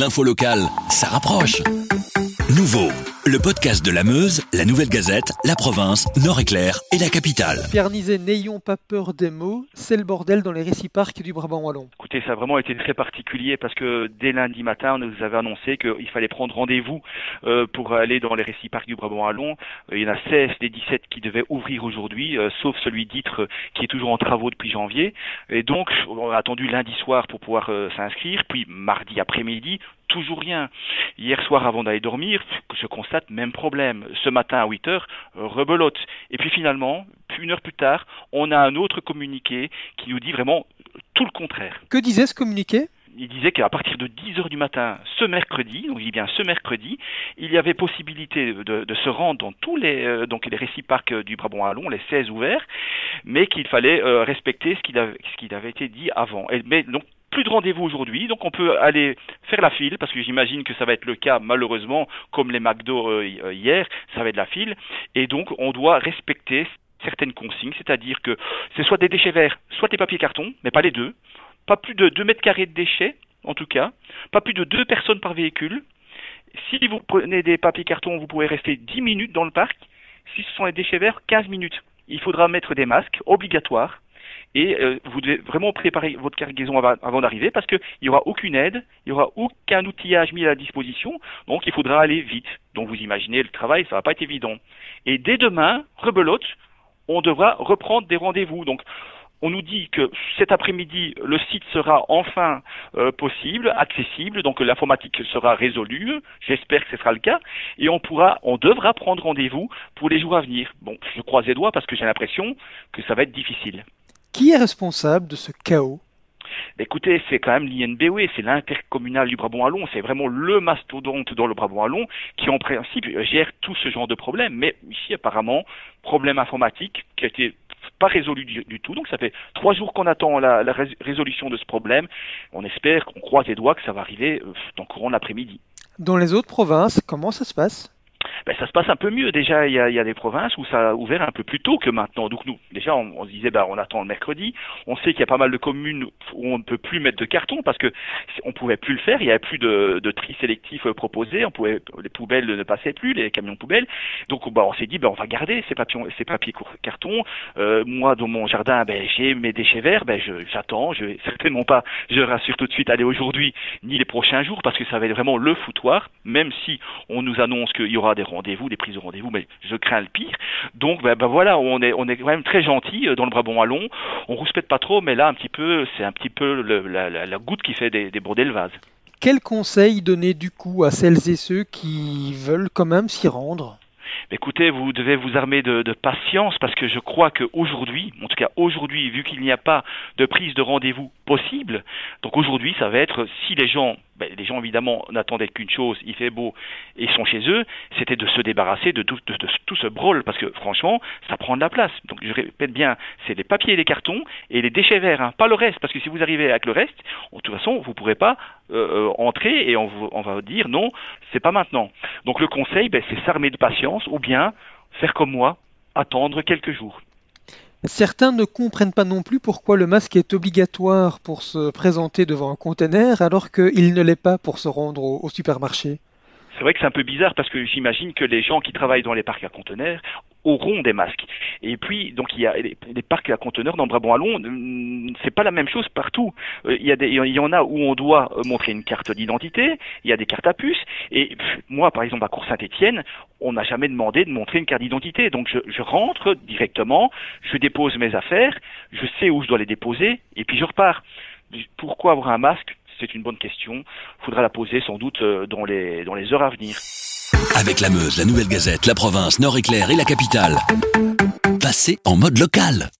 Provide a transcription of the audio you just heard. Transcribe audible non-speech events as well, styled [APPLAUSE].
l'info locale, ça rapproche. Nouveau, le podcast de la Meuse, la Nouvelle Gazette, la province, Nord-Éclair et la capitale. Pierre Nizet, n'ayons pas peur des mots, c'est le bordel dans les réciparcs du Brabant Wallon. Écoutez, ça a vraiment été très particulier parce que dès lundi matin, on nous avait annoncé qu'il fallait prendre rendez-vous euh, pour aller dans les réciparcs du Brabant Wallon. Euh, il y en a 16 des 17 qui devaient ouvrir aujourd'hui, euh, sauf celui d'Itre qui est toujours en travaux depuis janvier. Et donc, on a attendu lundi soir pour pouvoir s'inscrire, puis mardi après-midi, toujours rien. Hier soir, avant d'aller dormir, je constate même problème. Ce matin à 8 heures, rebelote. Et puis finalement, une heure plus tard, on a un autre communiqué qui nous dit vraiment tout le contraire. Que disait ce communiqué? Il disait qu'à partir de 10 heures du matin, ce mercredi, donc il dit bien ce mercredi, il y avait possibilité de, se rendre dans tous les euh, donc les réciparcs du Brabant Wallon, les 16 ouverts, mais qu'il fallait euh, respecter ce qu'il avait, été dit avant. Et, mais donc plus de rendez-vous aujourd'hui, donc on peut aller faire la file, parce que j'imagine que ça va être le cas malheureusement, comme les McDo euh, euh, hier, ça va être la file, et donc on doit respecter certaines consignes, c'est-à-dire que c'est soit des déchets verts, soit des papiers cartons, mais pas les deux, pas plus de 2 mètres carrés de déchets, en tout cas, pas plus de deux personnes par véhicule. Si vous prenez des papiers cartons, vous pouvez rester 10 minutes dans le parc. Si ce sont les déchets verts, 15 minutes. Il faudra mettre des masques obligatoires et euh, vous devez vraiment préparer votre cargaison avant, d'arriver parce qu'il n'y aura aucune aide, il n'y aura aucun outillage mis à la disposition, donc il faudra aller vite. Donc vous imaginez le travail, ça va pas être évident. Et dès demain, rebelote, on devra reprendre des rendez-vous. Donc on nous dit que cet après-midi, le site sera enfin euh, possible, accessible, donc l'informatique sera résolue. J'espère que ce sera le cas, et on pourra, on devra prendre rendez-vous pour les jours à venir. Bon, je croise les doigts parce que j'ai l'impression que ça va être difficile. Qui est responsable de ce chaos? Écoutez, c'est quand même l'INBW, c'est l'intercommunal du Brabant-Wallon, c'est vraiment le mastodonte dans le Brabant-Wallon qui en principe gère tout ce genre de problèmes. Mais ici, apparemment, problème informatique qui a été pas résolu du, tout. Donc ça fait trois jours qu'on attend la, résolution de ce problème. On espère, qu'on croise les doigts que ça va arriver euh, dans le courant de l'après-midi. Dans les autres provinces, comment ça se passe? Ben, ça se passe un peu mieux. Déjà, il y, a, il y, a, des provinces où ça a ouvert un peu plus tôt que maintenant. Donc nous, déjà, on, se disait, ben, on attend le mercredi. On sait qu'il y a pas mal de communes où on ne peut plus mettre de carton parce que on pouvait plus le faire. Il y avait plus de, de tri sélectif euh, proposé. On pouvait, les poubelles ne passaient plus, les camions poubelles. Donc, ben, on s'est dit, ben, on va garder ces papiers, ces papiers carton. Euh, moi, dans mon jardin, ben, j'ai mes déchets verts. Ben, j'attends. Je, [LAUGHS] certainement pas, je rassure tout de suite, aller aujourd'hui ni les prochains jours parce que ça va être vraiment le foutoir. Même si on nous annonce qu'il y aura des rendez-vous, des prises de rendez-vous, mais je crains le pire. Donc ben, ben, voilà, on est on est quand même très gentil euh, dans le Brabant wallon. On rouspète pas trop, mais là un petit peu, c'est un petit peu la, goutte qui fait des le vase. Quel conseil donner du coup à celles et ceux qui veulent quand même s'y rendre? Écoutez, vous devez vous armer de, de patience parce que je crois qu'aujourd'hui, en tout cas aujourd'hui, vu qu'il n'y a pas de prise de rendez-vous possible, donc aujourd'hui ça va être si les gens ben, les gens évidemment n'attendaient qu'une chose, il fait beau et ils sont chez eux, c'était de se débarrasser de tout, ce brol, parce que franchement, ça prend de la place. Donc je répète bien, c'est les papiers et les cartons et les déchets verts, hein, pas le reste, parce que si vous arrivez avec le reste, de toute façon, vous ne pourrez pas euh, euh, entrer et on, on, va dire non, c'est pas maintenant. Donc le conseil, ben, c'est s'armer de patience ou bien faire comme moi, attendre quelques jours. Certains ne comprennent pas non plus pourquoi le masque est obligatoire pour se présenter devant un conteneur alors qu'il ne l'est pas pour se rendre au, supermarché. C'est vrai que c'est un peu bizarre parce que j'imagine que les gens qui travaillent dans les parcs à conteneurs auront des masques. Et puis, donc, il y a les, parcs à conteneurs dans Brabant-Wallon, euh, c'est pas la même chose partout. Euh, il y, a des, il y en a où on doit montrer une carte d'identité, il y a des cartes à puce, et moi, par exemple, à Cour-Saint-Étienne, on n'a jamais demandé de montrer une carte d'identité. Donc, je, je rentre directement, je dépose mes affaires, je sais où je dois les déposer, et puis je repars. Pourquoi avoir un masque? C'est une bonne question. Faudra la poser sans doute euh, dans les, dans les heures à venir. Avec la Meuse, la Nouvelle Gazette, la province, Nord-Éclair et la capitale. Passez en mode local.